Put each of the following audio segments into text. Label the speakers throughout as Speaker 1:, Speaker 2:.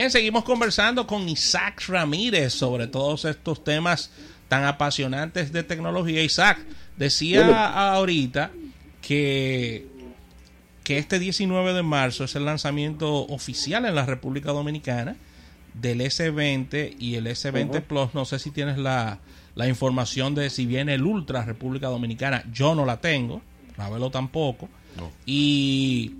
Speaker 1: Bien, seguimos conversando con Isaac Ramírez sobre todos estos temas tan apasionantes de tecnología. Isaac, decía ahorita que, que este 19 de marzo es el lanzamiento oficial en la República Dominicana del S20 y el S20 Plus. No sé si tienes la, la información de si viene el Ultra República Dominicana. Yo no la tengo, Ravelo tampoco. Y,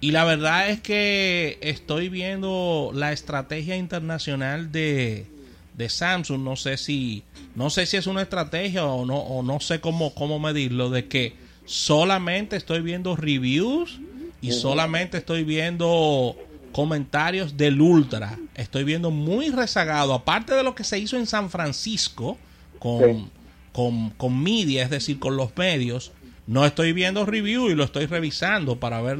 Speaker 1: y la verdad es que estoy viendo la estrategia internacional de, de Samsung. No sé si no sé si es una estrategia o no o no sé cómo cómo medirlo de que solamente estoy viendo reviews y solamente estoy viendo comentarios del Ultra. Estoy viendo muy rezagado, aparte de lo que se hizo en San Francisco con, con, con media, es decir, con los medios. No estoy viendo review y lo estoy revisando para ver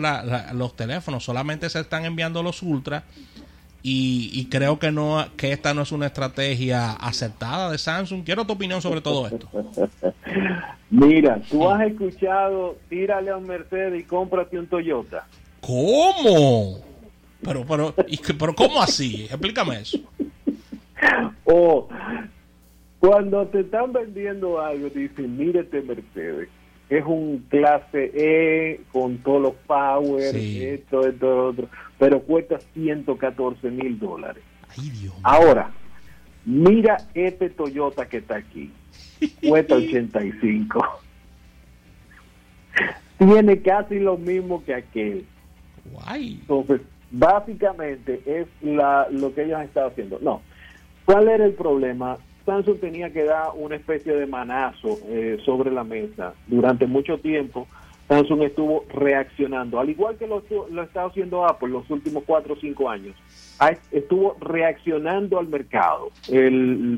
Speaker 1: los teléfonos. Solamente se están enviando los Ultra. Y, creo que no que esta no es una estrategia acertada de Samsung. Quiero tu opinión sobre todo esto.
Speaker 2: Mira, tú has escuchado, tírale a un Mercedes y cómprate un Toyota.
Speaker 1: ¿Cómo? Pero, pero, pero ¿cómo así? Explícame eso.
Speaker 2: O cuando te están vendiendo algo, te dicen, mírete Mercedes, es un clase E con todos los power, esto, esto, otro, pero cuesta 114 mil dólares. Ahora, mira este Toyota que está aquí, cuesta 85. Tiene casi lo mismo que aquel. Entonces, básicamente es la, lo que ellos han estado haciendo. No, ¿cuál era el problema? Samsung tenía que dar una especie de manazo eh, sobre la mesa. Durante mucho tiempo, Samsung estuvo reaccionando, al igual que lo, lo ha estado haciendo Apple los últimos cuatro o cinco años. Estuvo reaccionando al mercado.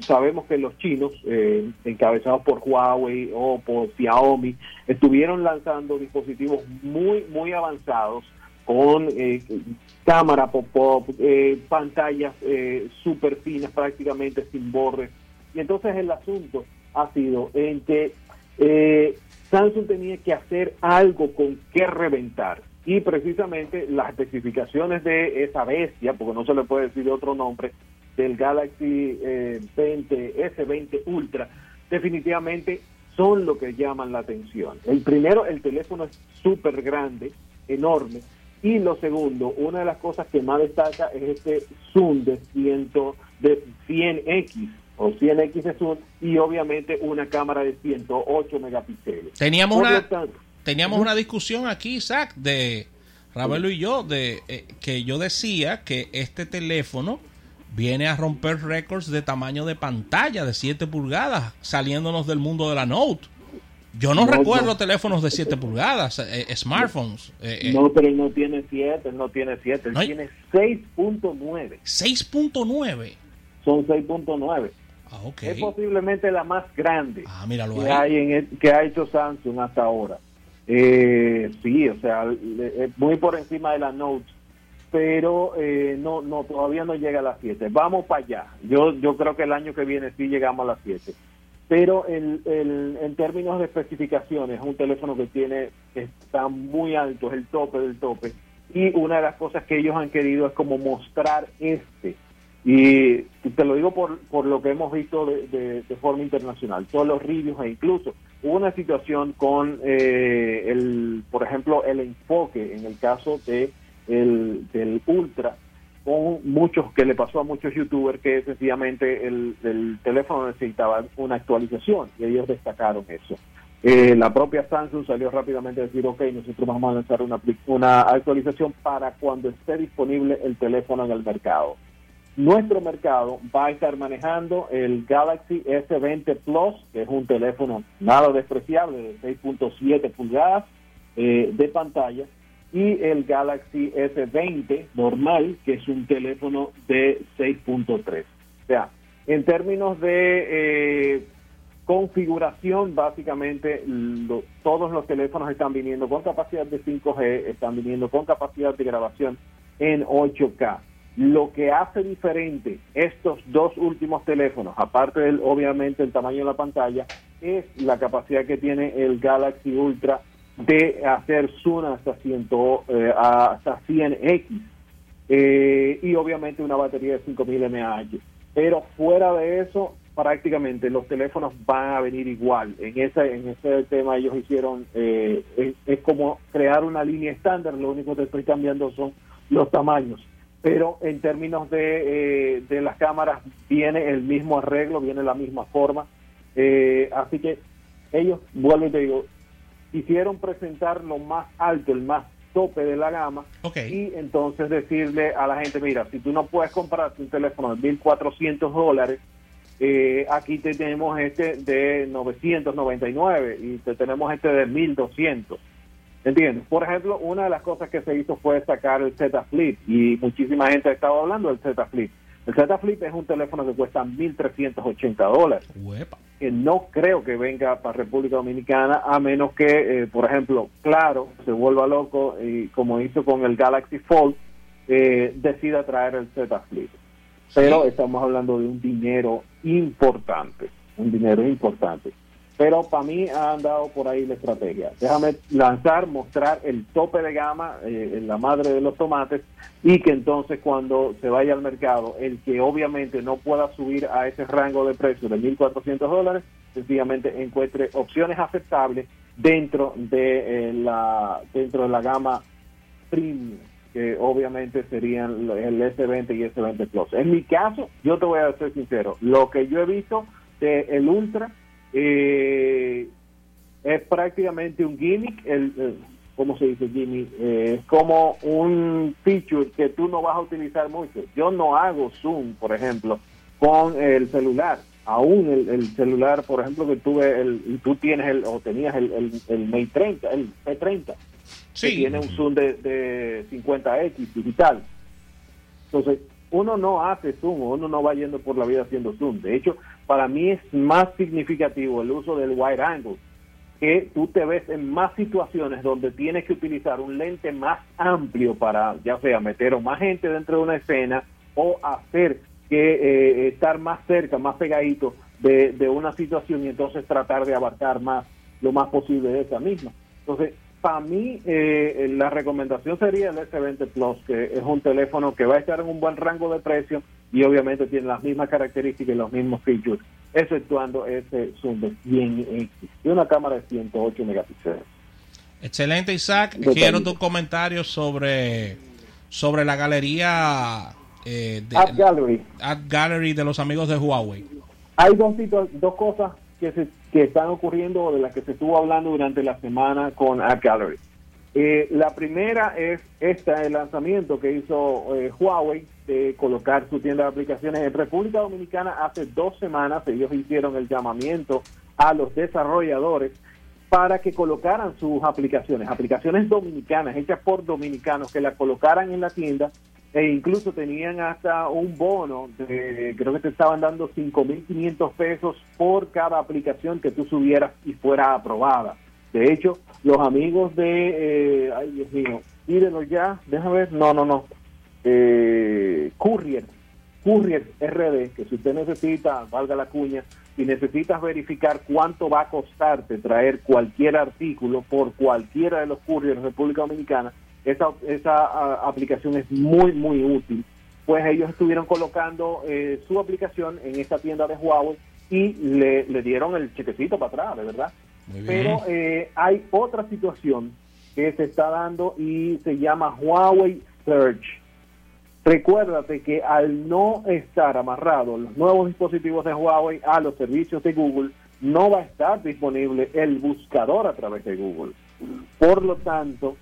Speaker 2: sabemos que los chinos, eh, encabezados por Huawei o por Xiaomi, estuvieron lanzando dispositivos muy, muy avanzados con eh, cámara pop-up, eh, pantallas eh, súper finas prácticamente sin bordes entonces el asunto ha sido en que eh, Samsung tenía que hacer algo con qué reventar. Y precisamente las especificaciones de esa bestia, porque no se le puede decir otro nombre, del Galaxy 20, eh, S20 Ultra, definitivamente son lo que llaman la atención. El primero, el teléfono es súper grande, enorme. Y lo segundo, una de las cosas que más destaca es este zoom de, 100, de 100X, o 100X Zoom y obviamente una cámara de 108 megapíxeles.
Speaker 1: Teníamos una teníamos una discusión aquí, Isaac, de Ravelo y yo, de eh, que yo decía que este teléfono viene a romper récords de tamaño de pantalla de 7 pulgadas, saliéndonos del mundo de la Note. Yo no, recuerdo teléfonos de 7 pulgadas, eh, eh, smartphones.
Speaker 2: no, pero no tiene 7, no tiene 7, él tiene 6.9.
Speaker 1: 6.9.
Speaker 2: Son 6.9.
Speaker 1: Ah,
Speaker 2: es posiblemente la más grande
Speaker 1: ah,
Speaker 2: que, hay que ha hecho Samsung hasta ahora. Eh, sí, o sea, muy por encima de la Note, pero eh, no, no, todavía no llega a las 7. Vamos para allá. Yo, yo creo que el año que viene sí llegamos a las 7. Pero el, el, en términos de especificaciones, es un teléfono que tiene, está muy alto, es el tope del tope. Y una de las cosas que ellos han querido es como mostrar este y te lo digo por, por lo que hemos visto de, forma internacional, todos los reviews e incluso hubo una situación con, eh, el, por ejemplo, el enfoque en el caso de el, del Ultra, con muchos, que le pasó a muchos youtubers que sencillamente el, el teléfono necesitaba una actualización y ellos destacaron eso. Eh, la propia Samsung salió rápidamente a decir, ok, nosotros vamos a lanzar una, una actualización para cuando esté disponible el teléfono en el mercado nuestro mercado va a estar manejando el Galaxy S20 Plus, que es un teléfono nada despreciable de 6.7 pulgadas eh, de pantalla, y el Galaxy S20 normal, que es un teléfono de 6.3. O sea, en términos de eh, configuración, básicamente todos los teléfonos están viniendo con capacidad de 5G, están viniendo con capacidad de grabación en 8K. Lo que hace diferente estos dos últimos teléfonos, aparte del obviamente el tamaño de la pantalla, es la capacidad que tiene el Galaxy Ultra de hacer zoom hasta, 100, eh, hasta 100x. eh, y obviamente una batería de 5000 mAh. Pero fuera de eso, prácticamente los teléfonos van a venir igual. En ese, en ese tema ellos hicieron, eh, es, como crear una línea estándar, lo único que estoy cambiando son los tamaños. Pero en términos de, eh, de las cámaras viene el mismo arreglo, viene la misma forma. Eh, así que ellos, vuelvo y te digo, quisieron presentar lo más alto, el más tope de la gama y entonces decirle a la gente, mira, si tú no puedes comprarte un teléfono de 1.400 dólares, eh, aquí tenemos este de 999 y te tenemos este de 1200. ¿Entiendes? Por ejemplo, una de las cosas que se hizo fue sacar el Z Flip y muchísima gente ha estado hablando del Z Flip. El Z Flip es un teléfono que cuesta 1.380 dólares. Que no creo que venga para República Dominicana a menos que, eh, por ejemplo, Claro se vuelva loco y como hizo con el Galaxy Fold, eh, decida traer el Z Flip pero estamos hablando de un dinero importante, un dinero importante. Pero para mí han dado por ahí la estrategia. Déjame lanzar, mostrar el tope de gama, eh, la madre de los tomates, y que entonces cuando se vaya al mercado, el que obviamente no pueda subir a ese rango de precio de 1.400 dólares, sencillamente encuentre opciones aceptables dentro de eh, la dentro de la gama premium que obviamente serían el S20 y S20 Plus. En mi caso, yo te voy a ser sincero, lo que yo he visto de el Ultra eh, es prácticamente un gimmick, el, ¿cómo se dice gimmick? Eh, es como un feature que tú no vas a utilizar mucho. Yo no hago zoom, por ejemplo, con el celular. Aún el, celular, por ejemplo, que tuve el, tú tienes el, o tenías el, el, el Mate 30, el P30 Sí. tiene un zoom de, 50x digital. Entonces, uno no hace zoom, uno no va yendo por la vida haciendo zoom. De hecho, para mí es más significativo el uso del wide angle, que tú te ves en más situaciones donde tienes que utilizar un lente más amplio para, ya sea meter o más gente dentro de una escena o hacer que eh, estar más cerca, más pegadito de, de una situación y entonces tratar de abarcar más lo más posible de esa misma. Entonces, para mí eh, la recomendación sería el S20 Plus, que es un teléfono que va a estar en un buen rango de precio y obviamente tiene las mismas características y los mismos features, exceptuando ese zoom de 100x y una cámara de 108 megapíxeles.
Speaker 1: Excelente, Isaac. Quiero tus comentarios sobre, sobre la galería
Speaker 2: eh, de, Gallery.
Speaker 1: Gallery de los amigos de Huawei.
Speaker 2: Hay dos, dos cosas que, se, que están ocurriendo o de las que se estuvo hablando durante la semana con App Gallery. Eh, la primera es este el lanzamiento que hizo eh, Huawei de colocar su tienda de aplicaciones en República Dominicana hace dos semanas. Ellos hicieron el llamamiento a los desarrolladores para que colocaran sus aplicaciones, aplicaciones dominicanas, hechas por dominicanos, que las colocaran en la tienda e incluso tenían hasta un bono, de, creo que te estaban dando 5.500 pesos por cada aplicación que tú subieras y fuera aprobada. De hecho, los amigos de, eh, ay Dios mío, mírenlo ya, déjame ver, no, no, no, eh, Courier, Courier RD, que si usted necesita, valga la cuña, si necesitas verificar cuánto va a costarte traer cualquier artículo por cualquiera de los couriers de República Dominicana, esa, esa aplicación es muy, muy útil. Pues ellos estuvieron colocando eh, su aplicación en esta tienda de Huawei y le, dieron el chequecito para atrás, de verdad. Pero eh, hay otra situación que se está dando y se llama Huawei Search. Recuérdate que al no estar amarrados los nuevos dispositivos de Huawei a los servicios de Google, no va a estar disponible el buscador a través de Google. Por lo tanto,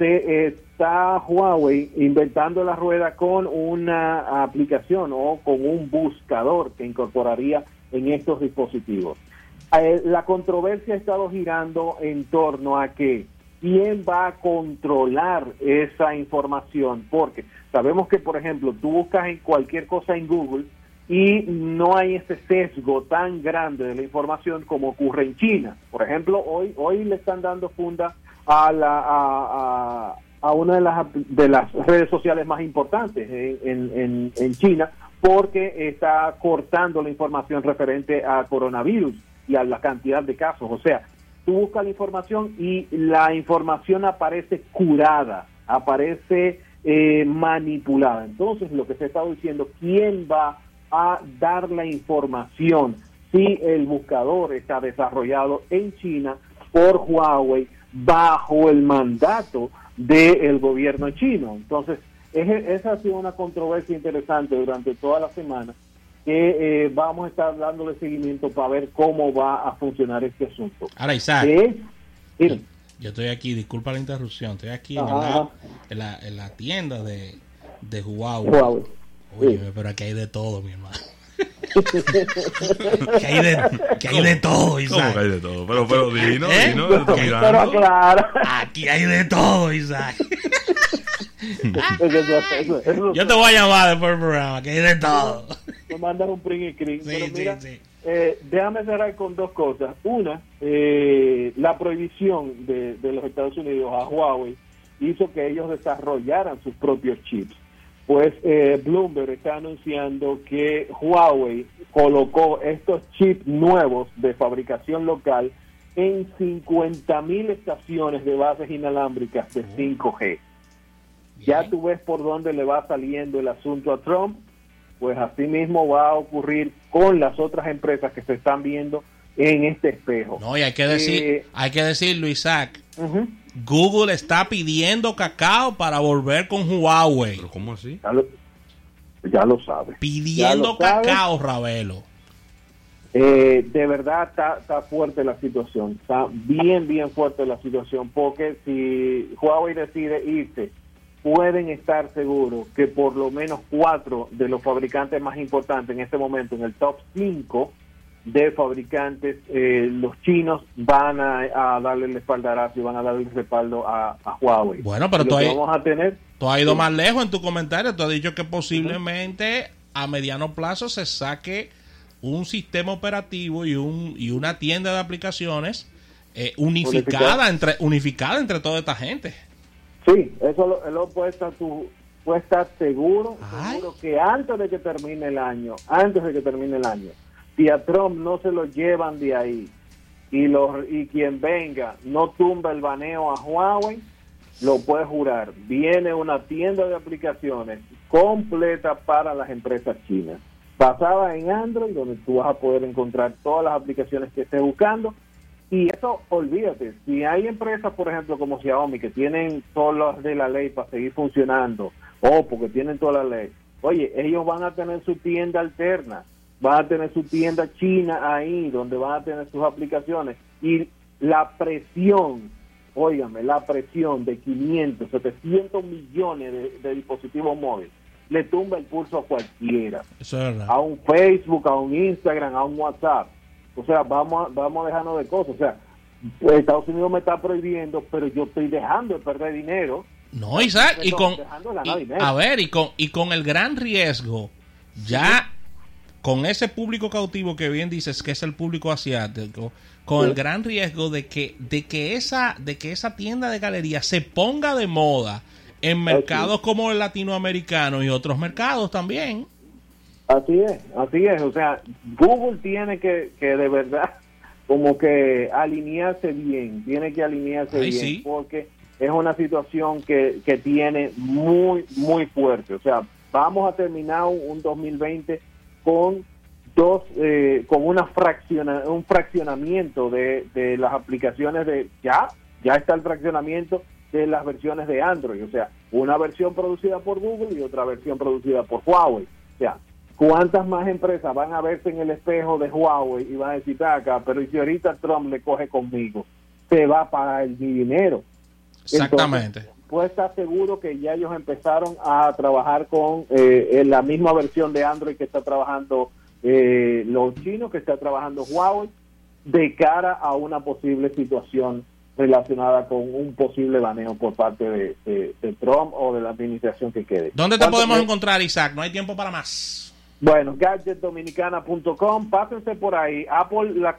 Speaker 2: se está Huawei inventando la rueda con una aplicación o con un buscador que incorporaría en estos dispositivos. Eh, la controversia ha estado girando en torno a que quién va a controlar esa información, porque sabemos que, por ejemplo, tú buscas en cualquier cosa en Google y no hay ese sesgo tan grande de la información como ocurre en China. Por ejemplo, hoy, hoy le están dando funda a, la, a, una de las, de las redes sociales más importantes en, en, China porque está cortando la información referente a coronavirus y a la cantidad de casos. O sea, tú buscas la información y la información aparece curada, aparece eh, manipulada. Entonces, lo que se está diciendo, ¿quién va a dar la información si el buscador está desarrollado en China por Huawei bajo el mandato del gobierno chino? Entonces, esa ha sido una controversia interesante durante toda la semana que eh, vamos a estar dándole seguimiento para ver cómo va a funcionar este asunto.
Speaker 1: Ahora, Isaac, yo, estoy aquí, disculpa la interrupción, estoy aquí en la, en, la, tienda de, de Huawei. Oye, pero aquí hay de todo, mi hermano. Que, hay de, que hay de todo, Isaac.
Speaker 3: ¿Cómo que hay de todo? Pero, pero, dino,
Speaker 1: ¿Eh?
Speaker 3: dino,
Speaker 1: pero claro. Aquí hay de todo, Isaac. Yo te voy a llamar después del programa, que hay de todo.
Speaker 2: Me mandan un print y screen. Sí, mira, eh, déjame cerrar con dos cosas. Una, eh, la prohibición de, de los Estados Unidos a Huawei hizo que ellos desarrollaran sus propios chips. Pues eh, Bloomberg está anunciando que Huawei colocó estos chips nuevos de fabricación local en 50.000 estaciones de bases inalámbricas de 5G. Ya tú ves por dónde le va saliendo el asunto a Trump, pues así mismo va a ocurrir con las otras empresas que se están viendo en este espejo.
Speaker 1: No, y hay que decir, eh, hay que decirlo, Isaac. Google está pidiendo cacao para volver con Huawei.
Speaker 3: ¿Pero cómo así?
Speaker 2: Ya lo, sabe.
Speaker 1: Pidiendo cacao, Ravelo.
Speaker 2: Eh, de verdad está, está fuerte la situación, está bien, bien fuerte la situación, porque si Huawei decide irse pueden estar seguros que por lo menos cuatro de los fabricantes más importantes en este momento, en el top 5 de fabricantes, eh, los chinos van a, darle el espaldarazo y van a darle el respaldo a, Huawei.
Speaker 1: Bueno, pero tú,
Speaker 2: vamos a tener,
Speaker 1: tú has ido más lejos en tu comentario, tú has dicho que posiblemente a mediano plazo se saque un sistema operativo y, un, y una tienda de aplicaciones eh, unificada, entre, unificada entre toda esta gente.
Speaker 2: Sí, eso lo, puede estar tú puede estar seguro, seguro que antes de que termine el año, antes de que termine el año, si a Trump no se lo llevan de ahí. Y los y quien venga no tumba el baneo a Huawei, lo puede jurar. Viene una tienda de aplicaciones completa para las empresas chinas, basada en Android, donde tú vas a poder encontrar todas las aplicaciones que estés buscando. Y eso, olvídate, si hay empresas, por ejemplo, como Xiaomi, que tienen todas las de la ley para seguir funcionando, o porque tienen toda la ley, oye, ellos van a tener su tienda alterna, van a tener su tienda china ahí, donde van a tener sus aplicaciones. Y la presión, óigame, la presión de 500, 700 millones de, dispositivos móviles, le tumba el pulso a cualquiera. A un Facebook, a un Instagram, a un WhatsApp o sea, vamos a, vamos a dejarnos de cosas. O sea, pues, Estados Unidos me está prohibiendo, pero yo estoy dejando de perder dinero.
Speaker 1: No, Isaac, y con a ver, y con y con el gran riesgo ya con ese público cautivo que bien dices que es el público asiático, con el gran riesgo de que de que esa de que esa tienda de galería se ponga de moda en mercados como el latinoamericano y otros mercados también.
Speaker 2: Así es, así es. O sea, Google tiene que, que de verdad como que alinearse bien, tiene que alinearse bien, porque es una situación que, que tiene muy, muy fuerte. O sea, vamos a terminar un 2020 con dos, eh, con una fracciona, un fraccionamiento de, de las aplicaciones de, ya, ya está el fraccionamiento de las versiones de Android, o sea, una versión producida por Google y otra versión producida por Huawei. O sea, ¿Cuántas más empresas van a verse en el espejo de Huawei y van a decir, acá, pero si ahorita Trump le coge conmigo, se va para el dinero?
Speaker 1: Exactamente.
Speaker 2: Pues está seguro que ya ellos empezaron a trabajar con eh, la misma versión de Android que está trabajando eh, los chinos, que está trabajando Huawei, de cara a una posible situación relacionada con un posible baneo por parte de, Trump o de la administración que quede.
Speaker 1: ¿Dónde te podemos encontrar, Isaac? No hay tiempo para más.
Speaker 2: Bueno, gadgetdominicana.com, pásense por ahí. Apple la,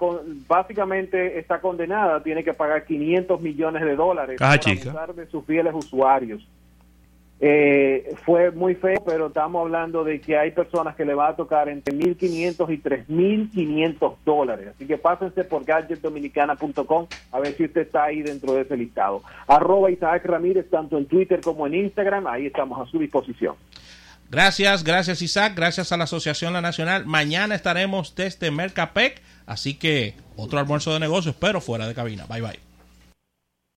Speaker 2: básicamente está condenada, tiene que pagar 500 millones de dólares
Speaker 3: para abusar
Speaker 2: de sus fieles usuarios. Eh, fue muy feo, pero estamos hablando de que hay personas que le va a tocar entre 1.500 y 3.500 dólares. Así que pásense por gadgetdominicana.com a ver si usted está ahí dentro de ese listado. Arroba Isaac Ramírez, tanto en Twitter como en Instagram, ahí estamos a su disposición.
Speaker 1: Gracias, gracias Isaac, gracias a la Asociación La Nacional. Mañana estaremos desde Mercapec, así que otro almuerzo de negocios, pero fuera de cabina. Bye bye.